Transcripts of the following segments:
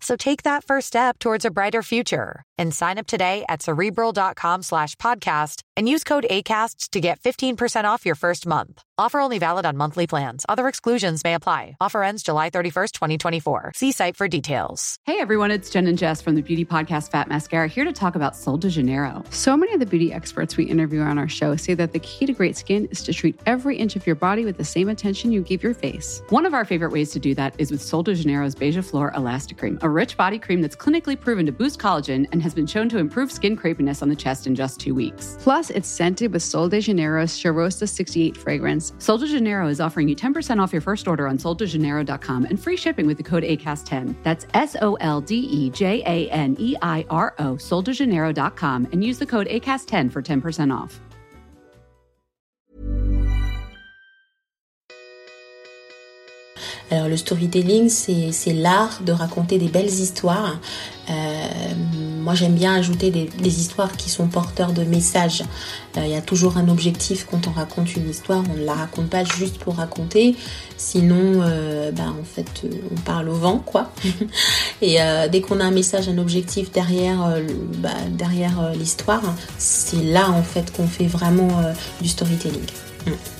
So take that first step towards a brighter future and sign up today at cerebral.com slash podcast and use code ACasts to get 15% off your first month. Offer only valid on monthly plans. Other exclusions may apply. Offer ends July 31st, 2024. See site for details. Hey everyone, it's Jen and Jess from the beauty podcast Fat Mascara here to talk about Sol de Janeiro. So many of the beauty experts we interview on our show say that the key to great skin is to treat every inch of your body with the same attention you give your face. One of our favorite ways to do that is with Sol de Janeiro's Beija Flor Elastic Cream, rich body cream that's clinically proven to boost collagen and has been shown to improve skin crepiness on the chest in just two weeks. Plus, it's scented with Sol de Janeiro's Charosta 68 fragrance. Sol de Janeiro is offering you 10% off your first order on soldejaneiro.com and free shipping with the code ACAST10. That's S O L D E J A N E I R O, soldejaneiro.com, and use the code ACAST10 for 10% off. Alors le storytelling, c'est l'art de raconter des belles histoires. Euh, moi j'aime bien ajouter des, histoires qui sont porteurs de messages. Euh, Il y a toujours un objectif quand on raconte une histoire, on ne la raconte pas juste pour raconter, sinon euh, bah, en fait on parle au vent quoi. Et dès qu'on a un message, un objectif derrière, derrière l'histoire, c'est là en fait qu'on fait vraiment du storytelling. Mm.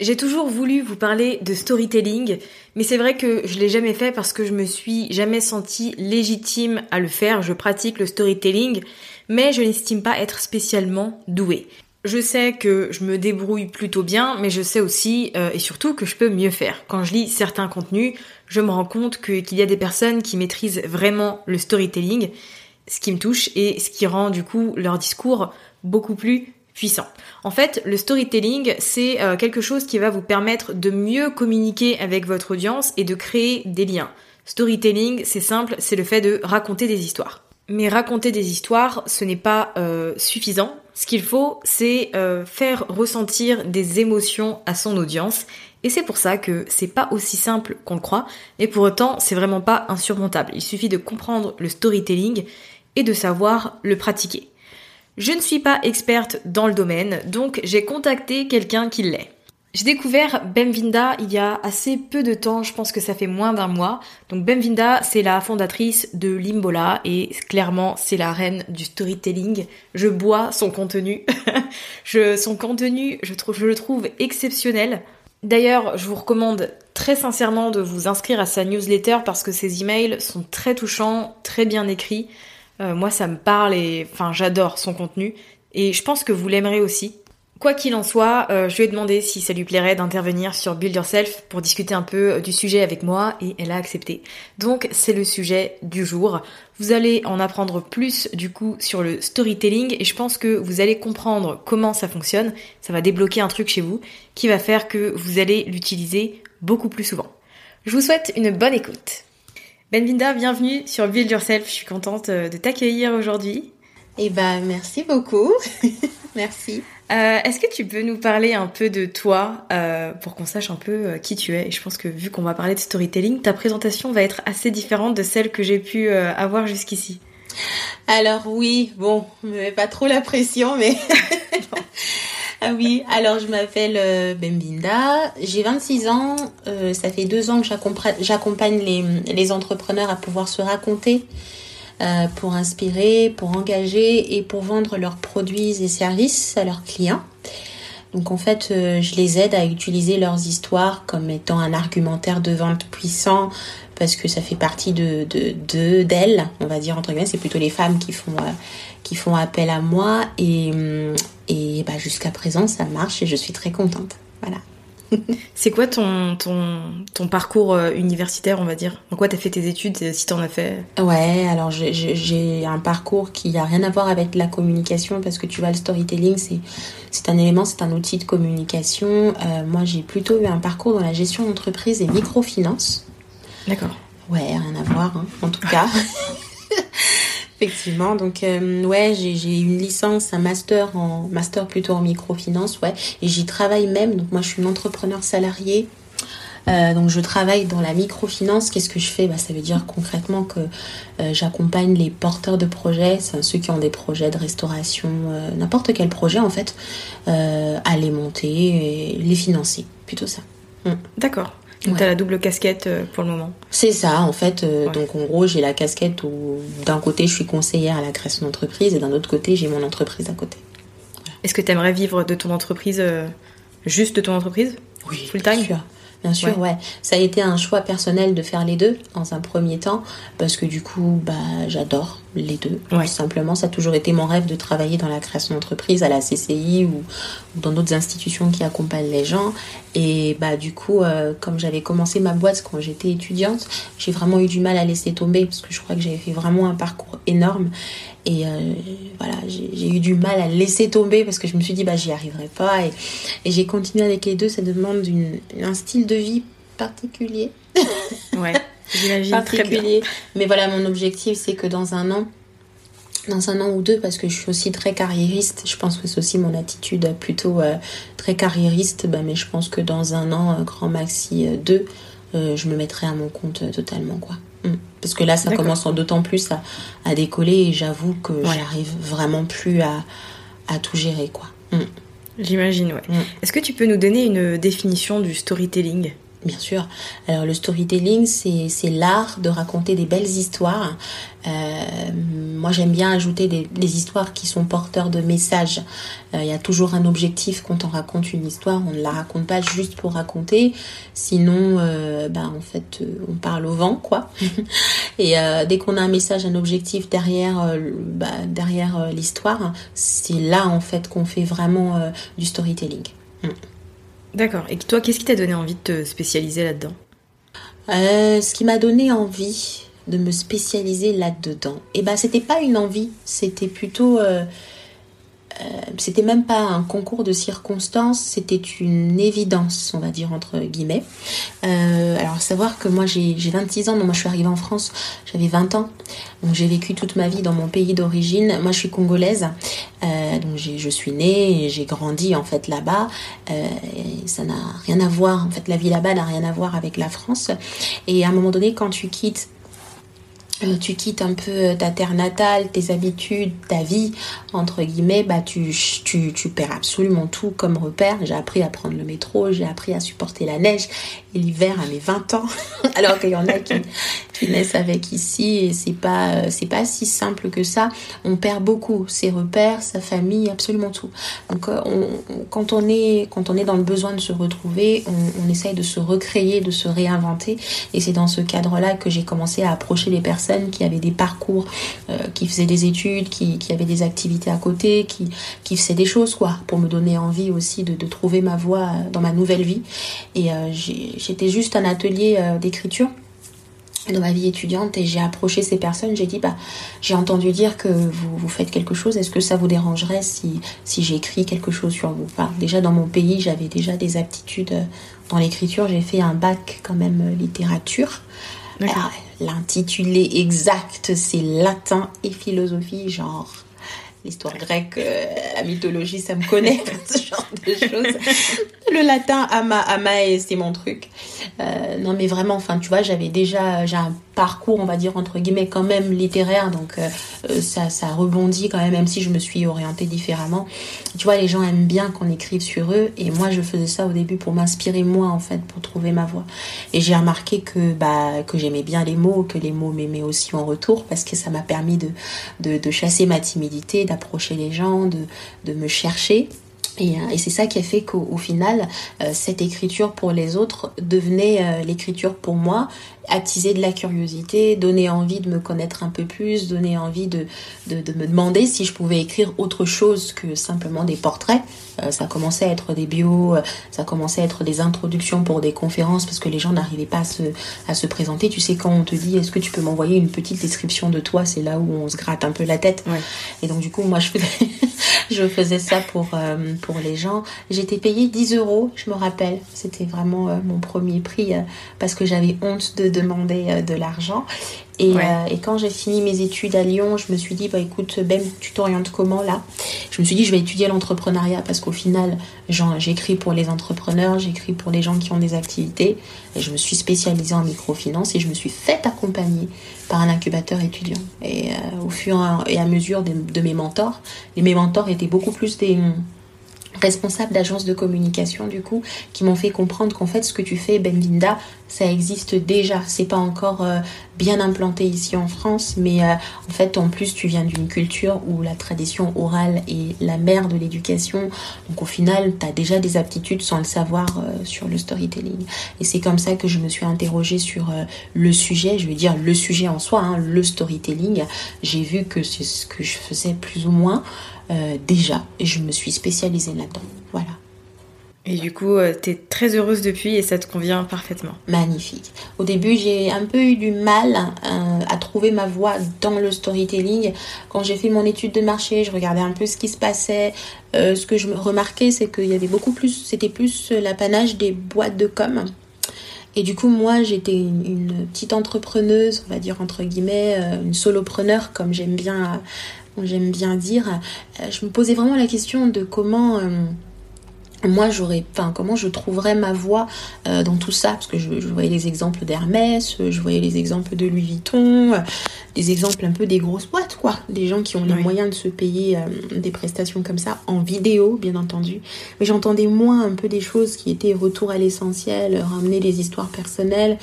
J'ai toujours voulu vous parler de storytelling, mais c'est vrai que je l'ai jamais fait parce que je me suis jamais sentie légitime à le faire. Je pratique le storytelling, mais je n'estime pas être spécialement douée. Je sais que je me débrouille plutôt bien, mais je sais aussi euh, et surtout que je peux mieux faire. Quand je lis certains contenus, je me rends compte qu'il y a des personnes qui maîtrisent vraiment le storytelling, ce qui me touche et ce qui rend du coup leur discours beaucoup plus En fait, le storytelling, c'est euh, quelque chose qui va vous permettre de mieux communiquer avec votre audience et de créer des liens. Storytelling, c'est simple, c'est le fait de raconter des histoires. Mais raconter des histoires, ce n'est pas euh, suffisant. Ce qu'il faut, c'est euh, faire ressentir des émotions à son audience. Et c'est pour ça que c'est pas aussi simple qu'on le croit. Et pour autant, c'est vraiment pas insurmontable. Il suffit de comprendre le storytelling et de savoir le pratiquer. Je ne suis pas experte dans le domaine, donc j'ai contacté quelqu'un qui l'est. J'ai découvert Bemvinda il y a assez peu de temps, je pense que ça fait moins d'un mois. Donc Bemvinda, c'est la fondatrice de Limbola et clairement c'est la reine du storytelling. Je bois son contenu. son contenu, je, je le trouve exceptionnel. D'ailleurs, je vous recommande très sincèrement de vous inscrire à sa newsletter parce que ses emails sont très touchants, très bien écrits. Euh, moi, ça me parle et enfin, j'adore son contenu et je pense que vous l'aimerez aussi. Quoi qu'il en soit, euh, je lui ai demandé si ça lui plairait d'intervenir sur Build Yourself pour discuter un peu euh, du sujet avec moi et elle a accepté. Donc c'est le sujet du jour. Vous allez en apprendre plus du coup sur le storytelling et je pense que vous allez comprendre comment ça fonctionne. Ça va débloquer un truc chez vous qui va faire que vous allez l'utiliser beaucoup plus souvent. Je vous souhaite une bonne écoute. Benvinda, bienvenue sur Build Yourself. Je suis contente euh, de t'accueillir aujourd'hui. Eh ben, merci beaucoup. merci. Euh, Est-ce que tu peux nous parler un peu de toi euh, pour qu'on sache un peu qui tu es? Et je pense que vu qu'on va parler de storytelling, ta présentation va être assez différente de celle que j'ai pu euh, avoir jusqu'ici. Alors oui, bon, me mets pas trop la pression, mais ah oui, alors je m'appelle euh, Bembinda, j'ai 26 ans, euh, ça fait deux ans que j'accompagne les, entrepreneurs à pouvoir se raconter, euh, pour inspirer, pour engager et pour vendre leurs produits et services à leurs clients. Donc en fait, je les aide à utiliser leurs histoires comme étant un argumentaire de vente puissant parce que ça fait partie de d'elles, on va dire entre guillemets, c'est plutôt les femmes qui font qui font appel à moi et, et bah, jusqu'à présent ça marche et je suis très contente. Voilà. C'est quoi ton, ton, ton parcours euh, universitaire, on va dire? En quoi tu as fait tes études, si tu en as fait? Ouais, alors j'ai un parcours qui n'a rien à voir avec la communication, parce que tu vois, le storytelling, c'est un élément, c'est un outil de communication. Euh, moi, j'ai plutôt eu un parcours dans la gestion d'entreprise et microfinance. D'accord. Ouais, rien à voir, hein, en tout cas. Effectivement, donc euh, ouais, j'ai une licence, un master en master plutôt en microfinance, ouais, et j'y travaille même. Donc moi, je suis une entrepreneur salariée. Euh, donc je travaille dans la microfinance. Qu'est-ce que je fais? Bah, Ça veut dire concrètement que euh, j'accompagne les porteurs de projets, ceux qui ont des projets de restauration, n'importe quel projet en fait, à les monter et les financer. Plutôt ça. Mm. D'accord. Donc tu as la double casquette euh, pour le moment. C'est ça, en fait. Euh, donc en gros, j'ai la casquette où d'un côté, je suis conseillère à la création d'entreprise et d'un autre côté, j'ai mon entreprise à côté. Est-ce que tu aimerais vivre de ton entreprise, euh, juste de ton entreprise? Oui, full time Bien sûr, ouais. Ça a été un choix personnel de faire les deux dans un premier temps parce que du coup, bah, j'adore les deux. Tout simplement, ça a toujours été mon rêve de travailler dans la création d'entreprise à la CCI ou, dans d'autres institutions qui accompagnent les gens. Et bah du coup, euh, comme j'avais commencé ma boîte quand j'étais étudiante, j'ai vraiment eu du mal à laisser tomber parce que je crois que j'avais fait vraiment un parcours énorme. Et euh, voilà, j'ai eu du mal à laisser tomber parce que je me suis dit, bah, j'y arriverai pas. Et, j'ai continué avec les deux. Ça demande un style de vie particulier. Ouais, j'imagine très bien. Mais voilà, mon objectif, c'est que dans un an, dans un an ou deux, parce que je suis aussi très carriériste, je pense que c'est aussi mon attitude plutôt euh, très carriériste, bah, mais je pense que dans un an, euh, grand maxi deux, je me mettrai à mon compte totalement, quoi. Mm. Parce que là, ça commence d'autant plus à, décoller et j'avoue que j'arrive vraiment plus à, tout gérer, quoi. Mm. J'imagine, ouais. Mm. Est-ce que tu peux nous donner une définition du storytelling? Bien sûr. Alors le storytelling, c'est l'art de raconter des belles histoires. Euh, moi, j'aime bien ajouter des, histoires qui sont porteurs de messages. Euh, il y a toujours un objectif quand on raconte une histoire. On ne la raconte pas juste pour raconter. Sinon, bah, en fait, on parle au vent, quoi. Et dès qu'on a un message, un objectif derrière, bah, derrière l'histoire, c'est là, en fait, qu'on fait vraiment du storytelling. Mm. D'accord. Et toi, qu'est-ce qui t'a donné envie de te spécialiser là-dedans? Euh, Ce qui m'a donné envie de me spécialiser là-dedans, et eh ben, c'était pas une envie, c'était plutôt euh, c'était même pas un concours de circonstances, c'était une évidence, on va dire entre guillemets. Euh, alors savoir que moi j'ai 26 ans, donc moi je suis arrivée en France, j'avais 20 ans, donc j'ai vécu toute ma vie dans mon pays d'origine. Moi je suis congolaise, euh, donc je suis née et j'ai grandi en fait là-bas. ça n'a rien à voir, en fait la vie là-bas n'a rien à voir avec la France. Et à un moment donné, quand tu quittes euh, tu quittes un peu ta terre natale, tes habitudes, ta vie, entre guillemets, bah tu, tu, tu perds absolument tout comme repère. J'ai appris à prendre le métro, j'ai appris à supporter la neige et l'hiver à mes 20 ans, alors qu'il y en a qui, qui avec ici et c'est pas, c'est pas si simple que ça. On perd beaucoup ses repères, sa famille, absolument tout. Donc euh, quand, on est, quand on est dans le besoin de se retrouver, on, essaye de se recréer, de se réinventer et c'est dans ce cadre-là que j'ai commencé à approcher les personnes qui avaient des parcours, euh, qui faisaient des études, qui, qui, avaient des activités à côté, qui, qui faisaient des choses, quoi, pour me donner envie aussi de, de trouver ma voie euh, dans ma nouvelle vie. Et euh, j'étais juste un atelier d'écriture dans ma vie étudiante et j'ai approché ces personnes, j'ai dit bah j'ai entendu dire que vous, vous faites quelque chose, est-ce que ça vous dérangerait si, si j'écris quelque chose sur vous? Enfin, Déjà dans mon pays j'avais déjà des aptitudes dans l'écriture, j'ai fait un bac quand même littérature. L'intitulé exact, c'est latin et philosophie, genre l'histoire grecque, euh, la mythologie, ça me connaît, ce genre de choses. Le latin, ama, amae, c'est mon truc. Euh, non, mais vraiment, enfin, tu vois, j'avais déjà, j'ai un parcours, on va dire, entre guillemets, quand même littéraire, donc euh, ça, ça rebondit quand même, même si je me suis orientée différemment. Tu vois, les gens aiment bien qu'on écrive sur eux, et moi, je faisais ça au début pour m'inspirer moi, en fait, pour trouver ma voix. Et j'ai remarqué que, bah, que j'aimais bien les mots, que les mots m'aimaient aussi en retour, parce que ça m'a permis de, de, chasser ma timidité, d'approcher les gens, de, de me chercher. Et, euh, et c'est ça qui a fait qu'au final, euh, cette écriture pour les autres devenait euh, l'écriture pour moi, attiser de la curiosité, donner envie de me connaître un peu plus, donner envie de, de, de me demander si je pouvais écrire autre chose que simplement des portraits. ça commençait à être des bios, ça commençait à être des introductions pour des conférences parce que les gens n'arrivaient pas à se, à se présenter. Tu sais, quand on te dit est-ce que tu peux m'envoyer une petite description de toi, c'est là où on se gratte un peu la tête. Ouais. Et donc du coup, moi, je faisais, je faisais ça pour, euh, pour les gens. J'étais payée 10 euros, je me rappelle. C'était vraiment euh, mon premier prix euh, parce que j'avais honte de demander euh, de l'argent. Et, Ouais. euh, et quand j'ai fini mes études à Lyon, je me suis dit, bah écoute, Ben, tu t'orientes comment là? Je me suis dit, je vais étudier l'entrepreneuriat parce qu'au final, j'écris pour les entrepreneurs, j'écris pour les gens qui ont des activités. Et je me suis spécialisée en microfinance et je me suis fait accompagner par un incubateur étudiant. Et euh, au fur et à mesure de, de mes mentors, et mes mentors étaient beaucoup plus des responsables d'agences de communication du coup qui m'ont fait comprendre qu'en fait ce que tu fais Benvinda ça existe déjà. C'est pas encore euh, bien implanté ici en France mais euh, en fait en plus tu viens d'une culture où la tradition orale est la mère de l'éducation. Donc au final tu as déjà des aptitudes sans le savoir euh, sur le storytelling. Et c'est comme ça que je me suis interrogée sur le sujet. Je veux dire le sujet en soi hein, le storytelling. J'ai vu que c'est ce que je faisais plus ou moins euh, déjà et je me suis spécialisée là-dedans. Voilà, Et du coup, euh, t'es très heureuse depuis et ça te convient parfaitement. magnifique. Au début, j'ai un peu eu du mal euh, à trouver ma voie dans le storytelling. Quand j'ai fait mon étude de marché, je regardais un peu ce qui se passait. Euh, ce que je remarquais, c'est qu'il y avait beaucoup plus, c'était plus l'apanage des boîtes de com. Et du coup, moi, j'étais une, une petite entrepreneuse, on va dire entre guillemets, euh, une solopreneur, comme j'aime bien, j'aime bien dire. Euh, je me posais vraiment la question de comment euh, moi j'aurais, enfin comment je trouverais ma voie euh, dans tout ça, parce que je, je voyais les exemples d'Hermès, je voyais les exemples de Louis Vuitton, euh, des exemples un peu des grosses boîtes, quoi, des gens qui ont les Oui. moyens de se payer euh, des prestations comme ça en vidéo, bien entendu. Mais j'entendais moins un peu des choses qui étaient retour à l'essentiel, ramener des histoires personnelles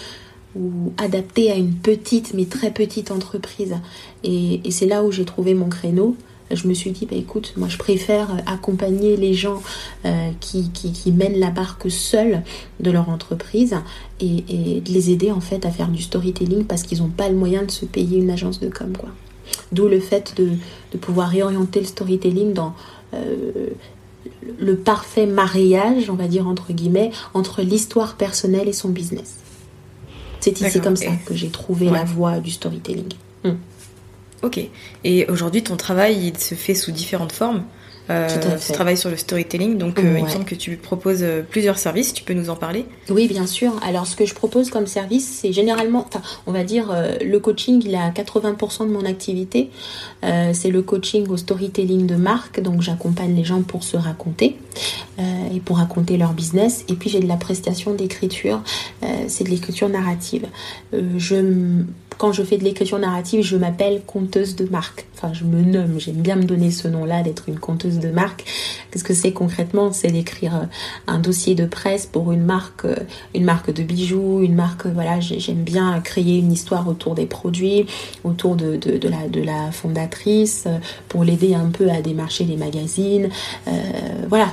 ou adapter à une petite mais très petite entreprise. Et, c'est là où j'ai trouvé mon créneau. Je me suis dit, bah écoute, moi je préfère accompagner les gens euh, qui, qui, mènent la barque seuls de leur entreprise et, et les aider en fait à faire du storytelling parce qu'ils n'ont pas le moyen de se payer une agence de com. quoi. D'où le fait de, de pouvoir réorienter le storytelling dans euh, le parfait mariage, on va dire entre guillemets, entre l'histoire personnelle et son business. C'est ici comme ça que j'ai trouvé Ouais. la voie du storytelling. Ok. Et aujourd'hui, ton travail, il se fait sous différentes formes. Euh, fait. travailles sur le storytelling, donc euh, il me Ouais. semble que tu proposes euh, plusieurs services. Tu peux nous en parler? Oui, bien sûr. Alors, ce que je propose comme service, c'est généralement, enfin, on va dire, euh, le coaching, il est à 80% de mon activité. C'est le coaching au storytelling de marque. Donc, j'accompagne les gens pour se raconter et pour raconter leur business. Et puis, j'ai de la prestation d'écriture. C'est de l'écriture narrative. Je quand je fais de l'écriture narrative, je m'appelle conteuse de marque. Enfin, je me nomme, j'aime bien me donner ce nom-là, d'être une conteuse de marque. Qu'est-ce que c'est concrètement? C'est d'écrire euh, un dossier de presse pour une marque, euh, une marque de bijoux, une marque, euh, voilà, j'ai- j'aime bien créer une histoire autour des produits, autour de, la, fondatrice, pour l'aider un peu à démarcher les magazines, voilà,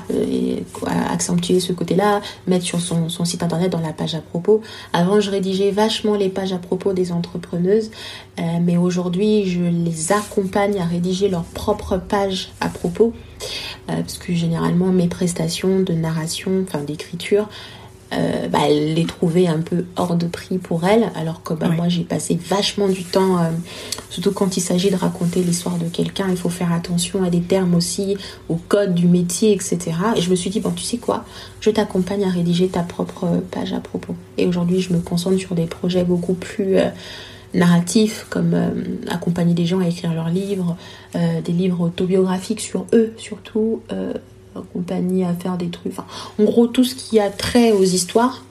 accentuer ce côté-là, mettre sur son, site internet dans la page à propos. Avant, je rédigeais vachement les pages à propos des entrepreneuses, euh, mais aujourd'hui, je les accompagne à rédiger leur propre page à propos, euh, parce que généralement, mes prestations de narration, enfin d'écriture, euh, bah, les trouvait un peu hors de prix pour elle, alors que bah, moi j'ai passé vachement du temps, euh, surtout quand il s'agit de raconter l'histoire de quelqu'un, il faut faire attention à des termes aussi, au code du métier, etc. Et je me suis dit, bon, tu sais quoi, je t'accompagne à rédiger ta propre page à propos. Et aujourd'hui, je me concentre sur des projets beaucoup plus euh, narratifs comme accompagner des gens à écrire leurs livres, des livres autobiographiques sur eux surtout, accompagner à faire des trucs. Enfin, en gros, tout ce qui a trait aux histoires,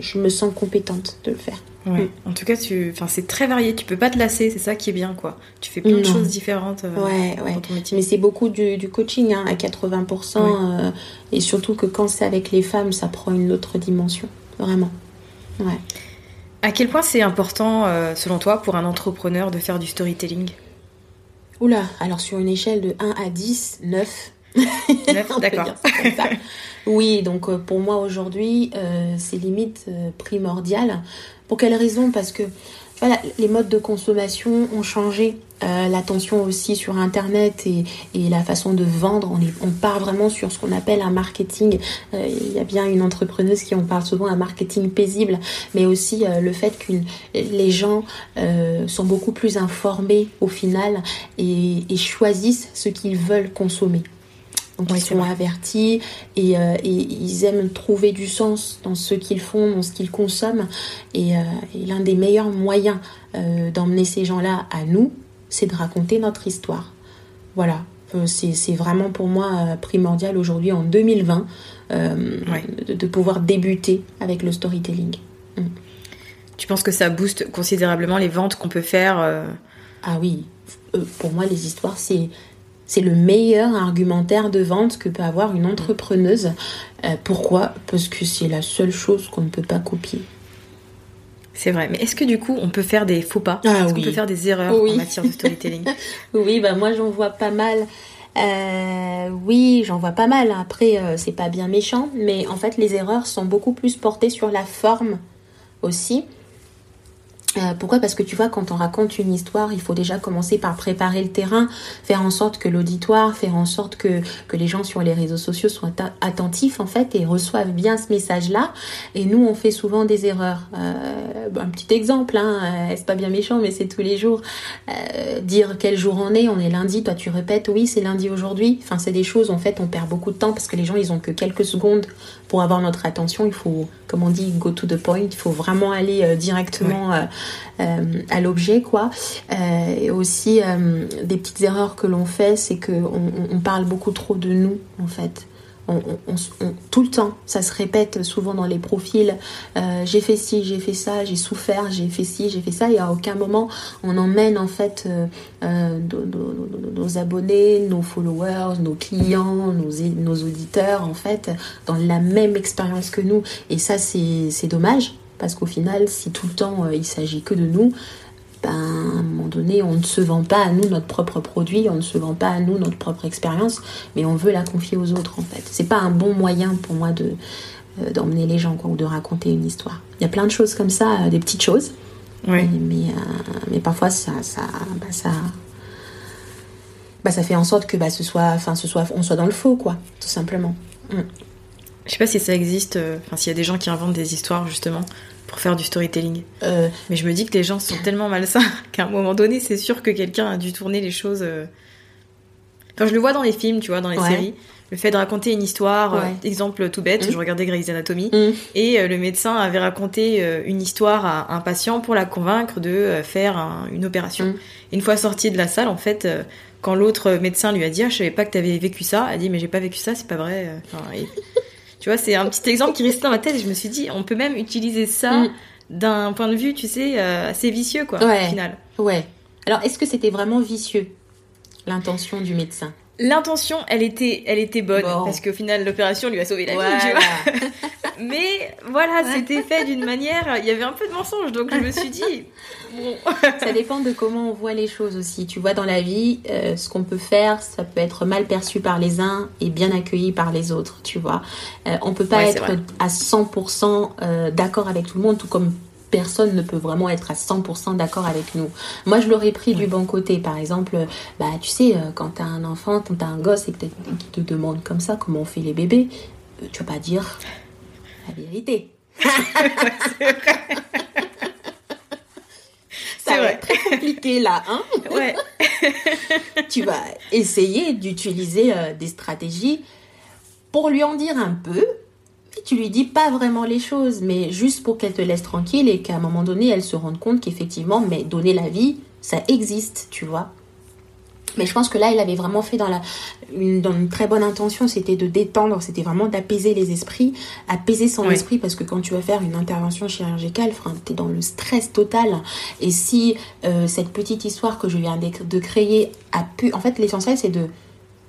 je me sens compétente de le faire. Ouais. En tout cas, tu... enfin, c'est très varié. Tu peux pas te lasser, c'est ça qui est bien, quoi. Tu fais plein de choses différentes euh, ouais, ouais. ton métier. Mais c'est beaucoup du, du coaching, hein, à 80%. Euh, et surtout que quand c'est avec les femmes, ça prend une autre dimension. Vraiment. Ouais. À quel point c'est important, euh, selon toi, pour un entrepreneur de faire du storytelling? Oula, alors sur une échelle de 1 à 10, 9. 9, d'accord. oui, donc pour moi aujourd'hui, c'est limite primordial pour quelle raison? Parce que voilà, les modes de consommation ont changé. Euh, L'attention aussi sur Internet et, et, la façon de vendre. On, est, on part vraiment sur ce qu'on appelle un marketing. Euh, il y a bien une entrepreneuse qui en parle souvent, un marketing paisible, mais aussi euh, le fait que les gens sont beaucoup plus informés au final et, et choisissent ce qu'ils veulent consommer. Donc ils sont avertis euh, et, ils aiment trouver du sens dans ce qu'ils font, dans ce qu'ils consomment. Et, euh, l'un des meilleurs moyens euh, d'emmener ces gens-là à nous, c'est de raconter notre histoire. Voilà, c'est vraiment pour moi primordial aujourd'hui en 2020 de, pouvoir débuter avec le storytelling. Mm. Tu penses que ça booste considérablement les ventes qu'on peut faire Ah oui, pour moi les histoires c'est c'est le meilleur argumentaire de vente que peut avoir une entrepreneuse. Euh, pourquoi? Parce que c'est la seule chose qu'on ne peut pas copier. C'est vrai, mais est-ce que du coup on peut faire des faux pas? Ah, Est-ce qu'on peut faire des erreurs en matière de storytelling? Oui, bah moi j'en vois pas mal. Euh, oui, j'en vois pas mal. Après, euh, c'est pas bien méchant, mais en fait les erreurs sont beaucoup plus portées sur la forme aussi. Euh, pourquoi? Parce que tu vois, quand on raconte une histoire, il faut déjà commencer par préparer le terrain, faire en sorte que l'auditoire, faire en sorte que, que les gens sur les réseaux sociaux soient attentifs en fait et reçoivent bien ce message-là. Et nous, on fait souvent des erreurs. Euh, un petit exemple, hein, euh, c'est pas bien méchant, mais c'est tous les jours. Euh, dire quel jour on est, on est lundi, toi tu répètes, oui, c'est lundi aujourd'hui. Enfin, c'est des choses, en fait, on perd beaucoup de temps parce que les gens, ils ont que quelques secondes pour avoir notre attention. Il faut, comme on dit, go to the point. Il faut vraiment aller directement. Euh, à l'objet, quoi. Euh, et aussi, euh, des petites erreurs que l'on fait, c'est qu'on on parle beaucoup trop de nous, en fait. Tout le temps, ça se répète souvent dans les profils. j'ai fait ci, j'ai fait ça, j'ai souffert, j'ai fait ci, j'ai fait ça. Et à aucun moment on emmène en fait nos, abonnés, nos followers, nos clients, nos, nos auditeurs en fait dans la même expérience que nous. Et ça, c'est dommage parce qu'au final, si tout le temps euh, il s'agit que de nous, ben, à un moment donné, on ne se vend pas à nous notre propre produit, on ne se vend pas à nous notre propre expérience, mais on veut la confier aux autres en fait. C'est pas un bon moyen pour moi de euh, d'emmener les gens ou de raconter une histoire. Il y a plein de choses comme ça, euh, des petites choses, oui. mais, mais, parfois ça, ça, bah, ça, bah, ça fait en sorte que bah, ce soit, enfin, ce soit, on soit dans le faux, quoi, tout simplement. Mm. Je sais pas si ça existe, euh, enfin s'il y a des gens qui inventent des histoires justement pour faire du storytelling. Euh. Mais je me dis que les gens sont tellement malsains qu'à un moment donné, c'est sûr que quelqu'un a dû tourner les choses. Euh. Enfin, je le vois dans les films, tu vois, dans les séries. Le fait de raconter une histoire, exemple tout bête, mmh. je regardais Grey's Anatomy, mmh. et le médecin avait raconté une histoire à un patient pour la convaincre de faire une opération. Mmh. Une fois sorti de la salle, en fait, quand l'autre médecin lui a dit ah, Je savais pas que tu avais vécu ça, elle a dit Mais j'ai pas vécu ça, c'est pas vrai. Tu vois, c'est un petit exemple qui restait dans ma tête et je me suis dit, on peut même utiliser ça mm. d'un point de vue, tu sais, euh, assez vicieux, quoi, au final. Ouais. Alors, est-ce que c'était vraiment vicieux, l'intention du médecin? L'intention, elle était, elle était bonne parce qu'au final, l'opération lui a sauvé la vie, tu vois. Mais voilà, c'était fait d'une manière. Il y avait un peu de mensonge, donc je me suis dit. ça dépend de comment on voit les choses aussi. Tu vois, dans la vie, euh, ce qu'on peut faire, ça peut être mal perçu par les uns et bien accueilli par les autres. Tu vois, euh, on peut pas être à 100% euh, d'accord avec tout le monde, tout comme personne ne peut vraiment être à 100% d'accord avec nous. Moi, je l'aurais pris du bon côté. Par exemple, bah, tu sais, euh, quand tu as un enfant, quand tu as un gosse et que qui te demande comme ça comment on fait les bébés, euh, tu vas pas dire la vérité. c'est vrai. Ça va être très compliqué là, hein Ouais. tu vas essayer d'utiliser euh, des stratégies pour lui en dire un peu, tu lui dis pas vraiment les choses, mais juste pour qu'elle te laisse tranquille et qu'à un moment donné, elle se rende compte qu'effectivement, mais donner la vie, ça existe, tu vois. Mais je pense que là, il avait vraiment fait dans, la, une, dans une très bonne intention, c'était de détendre, c'était vraiment d'apaiser les esprits, apaiser son esprit, parce que quand tu vas faire une intervention chirurgicale, tu es dans le stress total. Et si euh, cette petite histoire que je viens de créer a pu... En fait, l'essentiel, c'est de...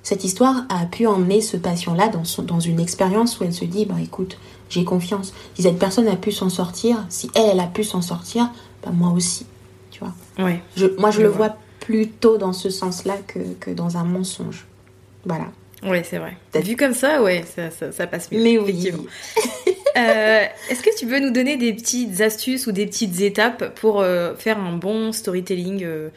Cette histoire a pu emmener ce patient-là dans, dans une expérience où elle se dit, bah écoute, j'ai confiance. Si cette personne a pu s'en sortir, si elle, elle a pu s'en sortir, bah moi aussi, tu vois. Ouais. Je, moi, je, le vois plutôt dans ce sens-là que, que, dans un mensonge. Voilà. Oui, c'est vrai. T'as vu comme ça, ouais, ça, ça, ça passe mieux. Mais oui. euh, Est-ce que tu peux nous donner des petites astuces ou des petites étapes pour euh, faire un bon storytelling euh,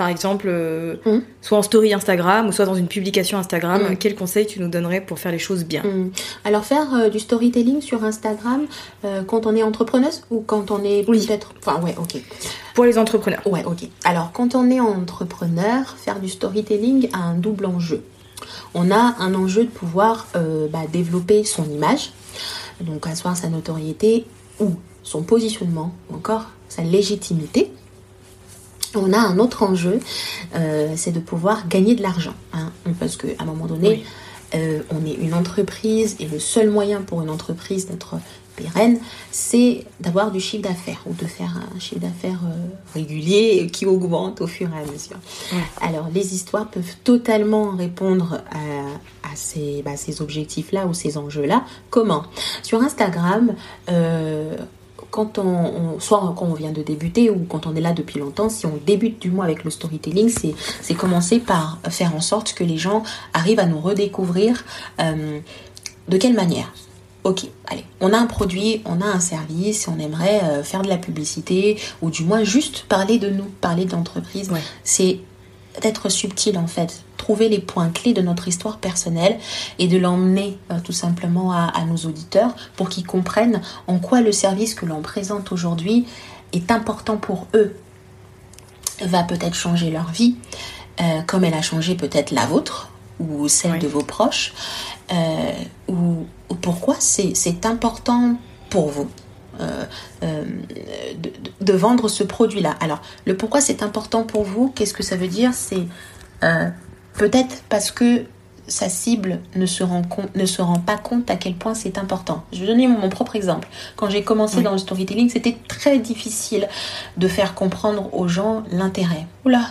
par exemple, euh, hum. soit en story Instagram ou soit dans une publication Instagram, hum. quel conseil tu nous donnerais pour faire les choses bien? Hum. Alors faire euh, du storytelling sur Instagram euh, quand on est entrepreneuse ou quand on est peut-être... Enfin ouais, ok. Pour les entrepreneurs. Ouais, ok. Alors quand on est entrepreneur, faire du storytelling a un double enjeu. On a un enjeu de pouvoir bah, développer son image, donc asseoir sa notoriété ou son positionnement, ou encore sa légitimité on a un autre enjeu, euh, c'est de pouvoir gagner de l'argent. Hein. parce qu'à un moment donné, euh, on est une entreprise et le seul moyen pour une entreprise d'être pérenne, c'est d'avoir du chiffre d'affaires ou de faire un chiffre d'affaires euh, régulier qui augmente au fur et à mesure. Alors, les histoires peuvent totalement répondre à, bah, ces, objectifs-là ou ces enjeux-là. Comment? Sur Instagram, quand on, soit quand on vient de débuter ou quand on est là depuis longtemps, si on débute du moins avec le storytelling, c'est commencer par faire en sorte que les gens arrivent à nous redécouvrir. Euh, de quelle manière? Ok, allez, on a un produit, on a un service, on aimerait euh, faire de la publicité ou du moins juste parler de nous, parler d'entreprise. C'est d'être subtil en fait, trouver les points clés de notre histoire personnelle et de l'emmener euh, tout simplement à, nos auditeurs pour qu'ils comprennent en quoi le service que l'on présente aujourd'hui est important pour eux, va peut-être changer leur vie, euh, comme elle a changé peut-être la vôtre ou celle de vos proches, euh, ou, pourquoi c'est important pour vous. de, de, vendre ce produit-là. Alors, le pourquoi c'est important pour vous, qu'est-ce que ça veut dire? C'est Peut-être parce que sa cible ne se, rend ne se rend pas compte à quel point c'est important. Je vais donner mon, propre exemple. Quand j'ai commencé dans le storytelling, c'était très difficile de faire comprendre aux gens l'intérêt. Oula,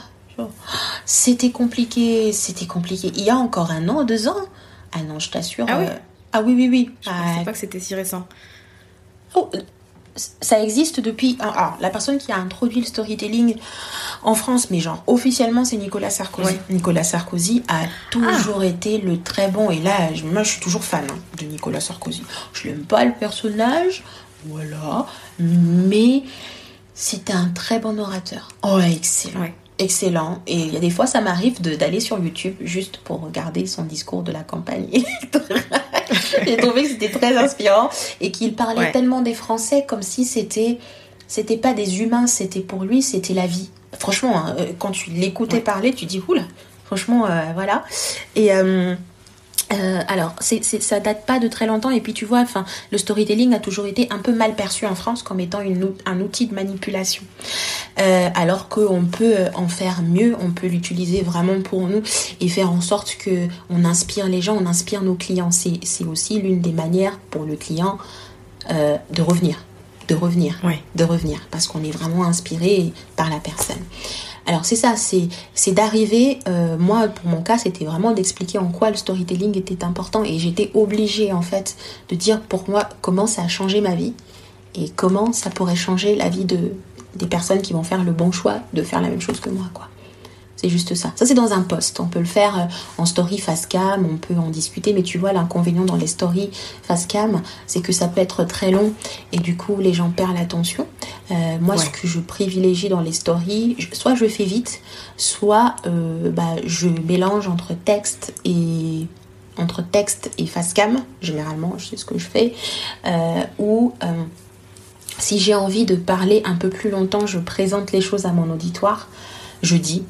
c'était compliqué, c'était compliqué. Il y a encore un an, deux ans? Ah non, je t'assure. Ah oui, euh, ah oui, oui, oui. Je ne pensais pas que c'était si récent. Oh, ça existe depuis. Alors, la personne qui a introduit le storytelling en France, mais genre officiellement, c'est Nicolas Sarkozy. Nicolas Sarkozy a toujours ah. été le très bon. Et là, moi, je suis toujours fan hein, de Nicolas Sarkozy. Je l'aime pas le personnage, voilà, mais c'était un très bon orateur. Oh, excellent. Excellent. Et il y a des fois, ça m'arrive d'aller sur YouTube juste pour regarder son discours de la campagne J'ai trouvé que c'était très inspirant et qu'il parlait tellement des Français comme si c'était c'était pas des humains, c'était pour lui, c'était la vie. Franchement, hein, euh, quand tu l'écoutais parler, tu dis oula. Franchement, euh, voilà. Et euh, euh, alors, c'est, ça date pas de très longtemps et puis tu vois, enfin, le storytelling a toujours été un peu mal perçu en France comme étant une, un outil de manipulation. Euh, alors qu'on peut en faire mieux, on peut l'utiliser vraiment pour nous et faire en sorte que on inspire les gens, on inspire nos clients. C'est, c'est aussi l'une des manières pour le client euh, de revenir, de revenir, de revenir, parce qu'on est vraiment inspiré par la personne. Alors c'est ça, c'est d'arriver, euh, moi pour mon cas c'était vraiment d'expliquer en quoi le storytelling était important et j'étais obligée en fait de dire pour moi comment ça a changé ma vie et comment ça pourrait changer la vie de, des personnes qui vont faire le bon choix de faire la même chose que moi quoi. C'est juste ça. Ça, c'est dans un post. On peut le faire euh, en story face cam, on peut en discuter, mais tu vois, l'inconvénient dans les stories face cam, c'est que ça peut être très long et du coup, les gens perdent l'attention. Euh, moi, ce que je privilégie dans les stories, soit je fais vite, soit euh, bah, je mélange entre texte et entre texte et face cam. Généralement, je sais ce que je fais. ou si j'ai envie de parler un peu plus longtemps, je présente les choses à mon auditoire. Je dis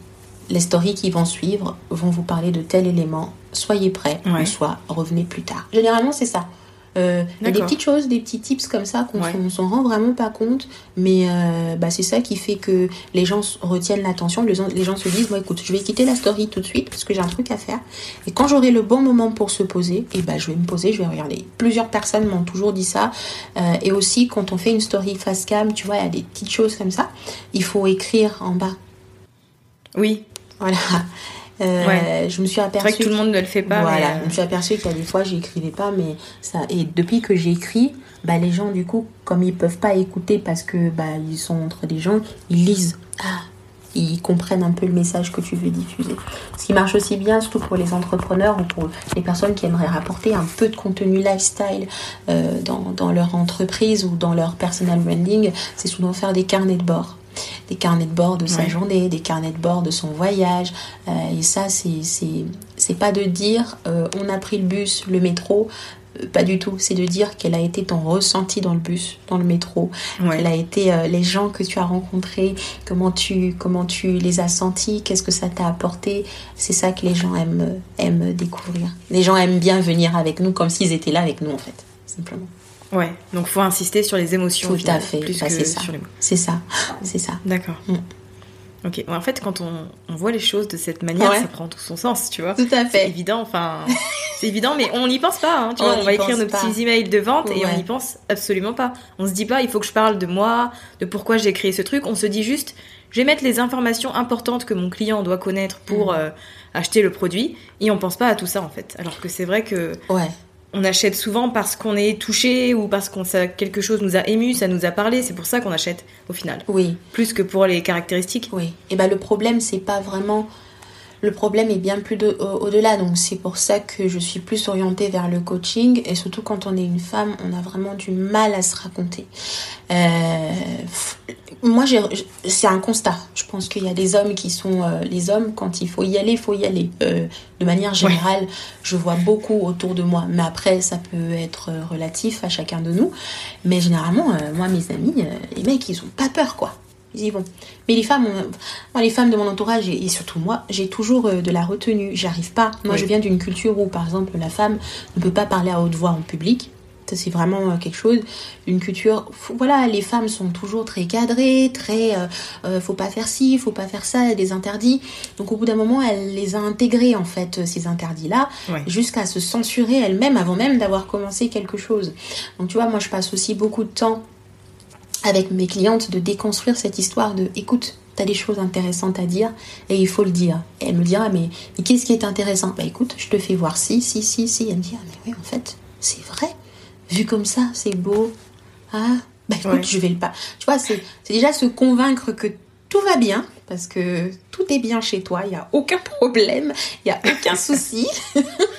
les stories qui vont suivre vont vous parler de tel élément. Soyez prêts, ou soit revenez plus tard. Généralement, c'est ça. Euh, il y a des petites choses, des petits tips comme ça qu'on ne s'en rend vraiment pas compte, mais euh, bah, c'est ça qui fait que les gens retiennent l'attention, les, les, gens se disent, moi écoute, je vais quitter la story tout de suite parce que j'ai un truc à faire. Et quand j'aurai le bon moment pour se poser, et eh bah, je vais me poser, je vais regarder. Plusieurs personnes m'ont toujours dit ça. Euh, et aussi, quand on fait une story face cam, tu vois, il y a des petites choses comme ça, il faut écrire en bas. Oui. Voilà. Euh, je me suis aperçue. C'est vrai que tout le monde ne le fait pas. Voilà, je me suis aperçue qu'il y a des fois, j'écrivais pas, mais ça. Et depuis que j'écris, bah, les gens, du coup, comme ils peuvent pas écouter parce que bah, ils sont entre des gens, ils lisent. Ah, ils comprennent un peu le message que tu veux diffuser. Ce qui marche aussi bien, surtout pour les entrepreneurs ou pour les personnes qui aimeraient rapporter un peu de contenu lifestyle euh, dans, dans, leur entreprise ou dans leur personal branding, c'est souvent faire des carnets de bord des carnets de bord de sa journée, des carnets de bord de son voyage. Euh, et ça, c'est pas de dire euh, on a pris le bus, le métro. Euh, pas du tout, c'est de dire quel a été ton ressenti dans le bus, dans le métro, quel a été les gens que tu as rencontrés, comment tu, comment tu les as sentis, qu'est-ce que ça t'a apporté. C'est ça que les gens aiment, aiment découvrir. Les gens aiment bien venir avec nous comme s'ils étaient là avec nous en fait, simplement. Ouais, donc faut insister sur les émotions. Tout à fait, plus bah, que sur les mots. C'est ça, c'est ça. D'accord. Mm. Ok, en fait, quand on, on, voit les choses de cette manière, ça prend tout son sens, tu vois. Tout à fait. C'est évident, enfin, c'est évident, mais on n'y pense pas, hein, tu vois. On va écrire nos petits emails de vente et on n'y pense absolument pas. On se dit pas, il faut que je parle de moi, de pourquoi j'ai créé ce truc. On se dit juste, je vais mettre les informations importantes que mon client doit connaître pour mm. euh, acheter le produit, et on pense pas à tout ça en fait. Alors que c'est vrai que ouais on achète souvent parce qu'on est touché ou parce qu'on quelque chose nous a ému, ça nous a parlé. C'est pour ça qu'on achète au final. Oui. Plus que pour les caractéristiques. Oui. Et ben le problème c'est pas vraiment le problème est bien plus de, au-delà. Donc c'est pour ça que je suis plus orientée vers le coaching. Et surtout quand on est une femme, on a vraiment du mal à se raconter. Euh, moi, c'est un constat. Je pense qu'il y a des hommes qui sont euh, les hommes. Quand il faut y aller, il faut y aller. Euh, de manière générale, je vois beaucoup autour de moi. Mais après, ça peut être relatif à chacun de nous. Mais généralement, moi, mes amis, les mecs, ils ont pas peur, quoi. Ils bon. Mais les femmes, moi, les femmes de mon entourage et, surtout moi, j'ai toujours euh, de la retenue. J'arrive pas. Moi, je viens d'une culture où, par exemple, la femme ne peut pas parler à haute voix en public. Ça, c'est vraiment euh, quelque chose. Une culture. Voilà, les femmes sont toujours très cadrées, très. Euh, faut pas faire ci, faut pas faire ça, des interdits. Donc, au bout d'un moment, elle les a intégrés, en fait, ces interdits-là, jusqu'à se censurer elle-même avant même d'avoir commencé quelque chose. Donc, tu vois, moi, je passe aussi beaucoup de temps avec mes clientes de déconstruire cette histoire de écoute, tu as des choses intéressantes à dire et il faut le dire. Et elle me dira mais, mais qu'est-ce qui est intéressant? Bah écoute, je te fais voir si, si, si, si. Elle me dit ah mais oui en fait, c'est vrai. Vu comme ça, c'est beau. Ah, bah écoute, je vais le pas. Tu vois, c'est déjà se convaincre que tout va bien parce que tout est bien chez toi, il n'y a aucun problème, il n'y a aucun souci.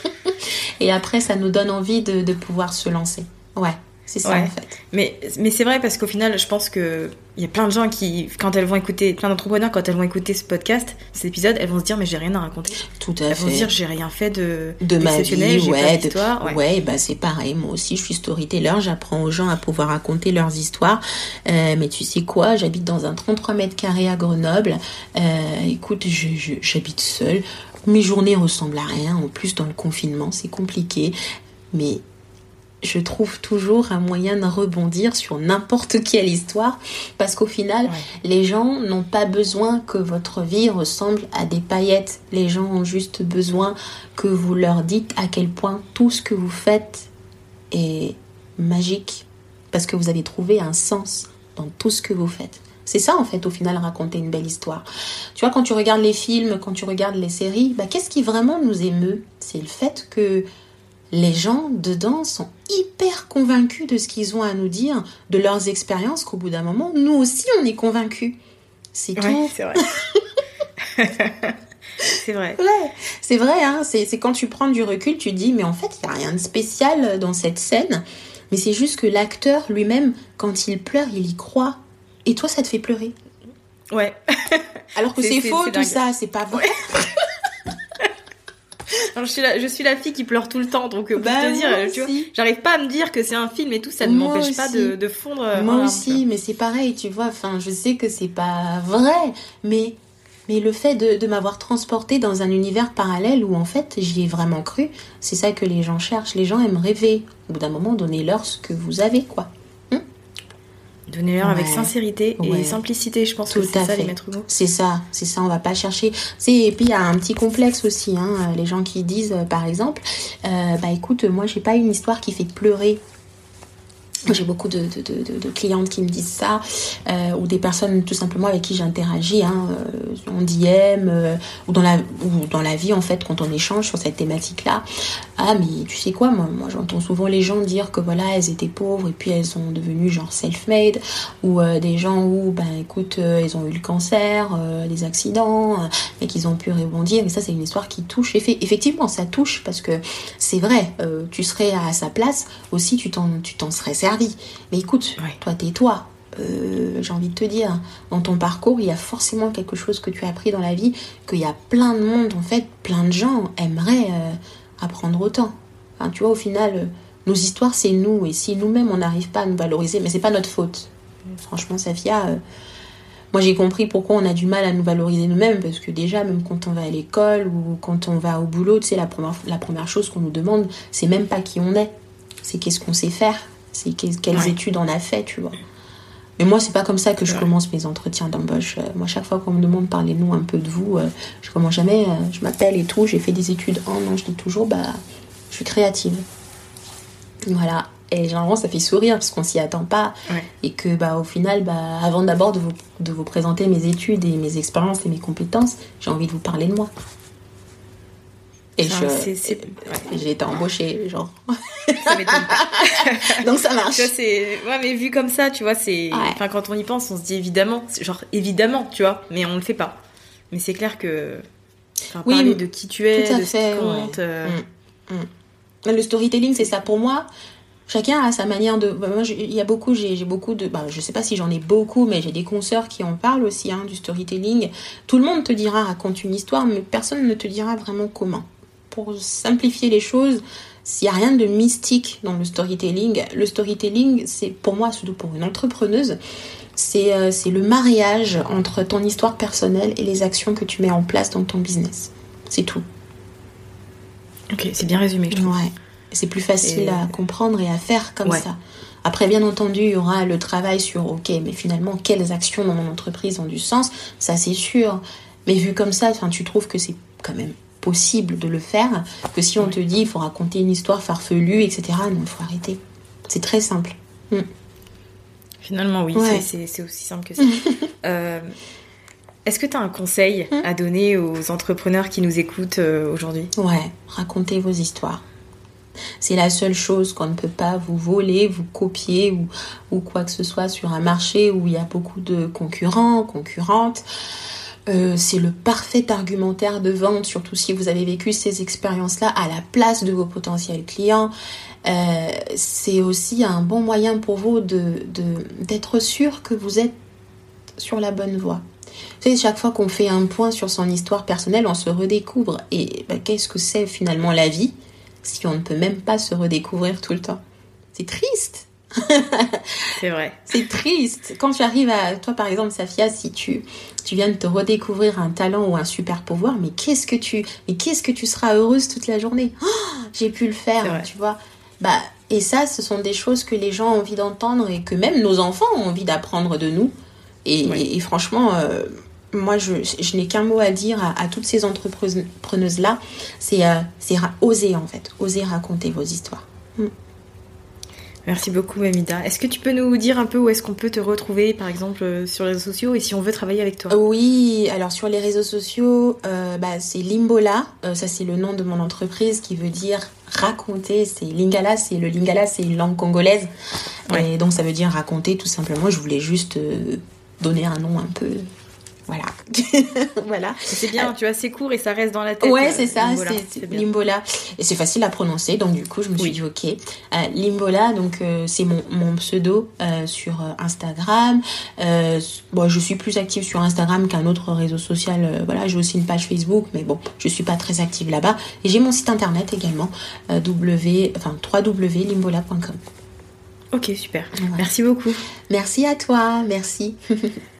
et après, ça nous donne envie de, de pouvoir se lancer. Ouais. C'est ça en fait. Mais, mais c'est vrai parce qu'au final, je pense que il y a plein de gens qui, quand elles vont écouter, plein d'entrepreneurs, quand elles vont écouter ce podcast, cet épisode, elles vont se dire mais j'ai rien à raconter. Tout à fait. Elles vont se dire j'ai rien fait de de ma vie, ouais, ouais. ouais, bah c'est pareil. Moi aussi, je suis storyteller. J'apprends aux gens à pouvoir raconter leurs histoires. Euh, mais tu sais quoi? J'habite dans un 33 mètres carrés à Grenoble. Euh, écoute, j'habite seule. Mes journées ressemblent à rien. En plus, dans le confinement, c'est compliqué. Mais je trouve toujours un moyen de rebondir sur n'importe quelle histoire parce qu'au final, les gens n'ont pas besoin que votre vie ressemble à des paillettes. Les gens ont juste besoin que vous leur dites à quel point tout ce que vous faites est magique parce que vous avez trouvé un sens dans tout ce que vous faites. C'est ça en fait au final raconter une belle histoire. Tu vois quand tu regardes les films, quand tu regardes les séries, bah, qu'est-ce qui vraiment nous émeut? C'est le fait que les gens dedans sont hyper convaincus de ce qu'ils ont à nous dire, de leurs expériences, qu'au bout d'un moment, nous aussi, on est convaincus. C'est tout. C'est vrai. c'est vrai. c'est vrai. Hein c'est quand tu prends du recul, tu dis, mais en fait, il n'y a rien de spécial dans cette scène. Mais c'est juste que l'acteur lui-même, quand il pleure, il y croit. Et toi, ça te fait pleurer. Ouais. Alors que c'est faux, tout ça, c'est pas vrai. Je, suis la, je suis la fille qui pleure tout le temps, donc euh, pour bah, te dire, tu vois, j'arrive pas à me dire que c'est un film et tout, ça ne m'empêche pas de, de, fondre. Euh, moi aussi, mais c'est pareil, tu vois. Enfin, je sais que c'est pas vrai, mais mais le fait de, de m'avoir transporté dans un univers parallèle où en fait j'y ai vraiment cru, c'est ça que les gens cherchent. Les gens aiment rêver. Au bout d'un moment, donnez-leur ce que vous avez, quoi. Donnez-leur avec sincérité et simplicité, je pense que c'est ça les maîtres mots. C'est ça, c'est ça, on va pas chercher. Et puis il y a un petit complexe aussi, hein, les gens qui disent euh, par exemple, euh, bah écoute, moi j'ai pas une histoire qui fait pleurer j'ai beaucoup de, de, de, clientes qui me disent ça, euh, ou des personnes tout simplement avec qui j'interagis, hein, euh, en DM, euh, ou, dans la, ou dans la vie en fait, quand on échange sur cette thématique-là. Ah, mais tu sais quoi, moi, j'entends souvent les gens dire que voilà, elles étaient pauvres et puis elles sont devenues genre self-made, ou des gens où, ben écoute, ils ont eu le cancer, des accidents, et qu'ils ont pu rebondir. Et ça, c'est une histoire qui touche. Effectivement, ça touche parce que c'est vrai, tu serais à sa place aussi, tu t'en serais servi mais écoute, toi, tais-toi. Euh, j'ai envie de te dire, dans ton parcours, il y a forcément quelque chose que tu as appris dans la vie, qu'il y a plein de monde, en fait, plein de gens aimeraient euh, apprendre autant. Enfin, tu vois, au final, euh, nos histoires, c'est nous, et si nous-mêmes, on n'arrive pas à nous valoriser, mais c'est pas notre faute. Franchement, Safia, moi j'ai compris pourquoi on a du mal à nous valoriser nous-mêmes, parce que déjà, même quand on va à l'école ou quand on va au boulot, tu sais, la première, la première chose qu'on nous demande, c'est même pas qui on est, c'est qu'est-ce qu'on sait faire. C'est quelles études on a fait, tu vois. Mais moi, c'est pas comme ça que je commence mes entretiens d'embauche. Euh, moi, chaque fois qu'on me demande parlez-nous un peu de vous, euh, je commence jamais, euh, je m'appelle et tout, j'ai fait des études en, non, je dis toujours, bah, je suis créative. Voilà. Et généralement, ça fait sourire parce qu'on s'y attend pas. Et que, bah, au final, bah, avant d'abord de vous, de vous présenter mes études et mes expériences et mes compétences, j'ai envie de vous parler de moi. Et j'ai été embauchée, genre. Donc ça marche. c'est, ouais, mais vu comme ça, tu vois, c'est, enfin, quand on y pense, on se dit évidemment, genre évidemment, tu vois, mais on le fait pas. Mais c'est clair que, oui, parler de qui tu es, de ce qui compte. Euh, mm, mm. Le storytelling, c'est ça pour moi. Chacun a sa manière de. Bah, moi, il y a beaucoup, j'ai beaucoup de. Bah, je sais pas si j'en ai beaucoup, mais j'ai des consoeurs qui en parlent aussi, hein, du storytelling. Tout le monde te dira raconte une histoire, mais personne ne te dira vraiment comment pour simplifier les choses, s'il n'y a rien de mystique dans le storytelling, le storytelling, c'est pour moi, surtout pour une entrepreneuse, euh, c'est le mariage entre ton histoire personnelle et les actions que tu mets en place dans ton business. C'est tout. Ok, c'est bien résumé, je trouve. Ouais. C'est plus facile à comprendre et à faire comme ça. Après, bien entendu, il y aura le travail sur, ok, mais finalement, quelles actions dans mon entreprise ont du sens? Ça, c'est sûr. Mais vu comme ça, tu trouves que c'est quand même possible de le faire que si on te dit il faut raconter une histoire farfelue, etc. Non, il faut arrêter. C'est très simple. Mm. Finalement, oui, c'est aussi simple que ça. Euh, est-ce que tu as un conseil mm. à donner aux entrepreneurs qui nous écoutent euh, aujourd'hui? Ouais, racontez vos histoires. C'est la seule chose qu'on ne peut pas vous voler, vous copier ou, ou quoi que ce soit sur un marché où il y a beaucoup de concurrents, concurrentes. Euh, c'est le parfait argumentaire de vente, surtout si vous avez vécu ces expériences-là à la place de vos potentiels clients. Euh, c'est aussi un bon moyen pour vous de, d'être sûr que vous êtes sur la bonne voie. Vous savez, chaque fois qu'on fait un point sur son histoire personnelle, on se redécouvre. Et bah, qu'est-ce que c'est finalement la vie si on ne peut même pas se redécouvrir tout le temps? C'est triste c'est vrai. c'est triste. Quand tu arrives à, toi par exemple, Safia, si tu, tu viens de te redécouvrir un talent ou un super pouvoir, mais qu'est-ce que tu, mais qu'est-ce que tu seras heureuse toute la journée? Oh, j'ai pu le faire, tu vois. Bah, et ça, ce sont des choses que les gens ont envie d'entendre et que même nos enfants ont envie d'apprendre de nous. Et, franchement, euh, moi, je, je n'ai qu'un mot à dire à, toutes ces entrepreneuses-là, c'est euh, oser en fait, oser raconter vos histoires. Hmm. Merci beaucoup, Amida. Est-ce que tu peux nous dire un peu où est-ce qu'on peut te retrouver, par exemple, euh, sur les réseaux sociaux et si on veut travailler avec toi? Oui, alors sur les réseaux sociaux, euh, bah, c'est Limbola. Euh, ça, c'est le nom de mon entreprise qui veut dire raconter. C'est Lingala, c'est le Lingala, c'est une langue congolaise. Et donc, ça veut dire raconter tout simplement. Je voulais juste donner un nom un peu voilà. voilà. C'est bien, tu vois, c'est court et ça reste dans la tête. Ouais, c'est ça, c'est Limbola. Et c'est facile à prononcer, donc du coup, je me suis dit, ok. Euh, Limbola, donc euh, c'est mon, mon, pseudo euh, sur Instagram. bon, je suis plus active sur Instagram qu'un autre réseau social. voilà, j'ai aussi une page Facebook, mais bon, je suis pas très active là-bas. Et j'ai mon site internet également, w, enfin, www.limbola.com. Ok, super. Merci beaucoup. Merci à toi, merci.